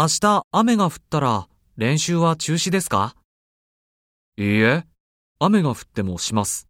明日雨が降ったら練習は中止ですか？いいえ、雨が降ってもします。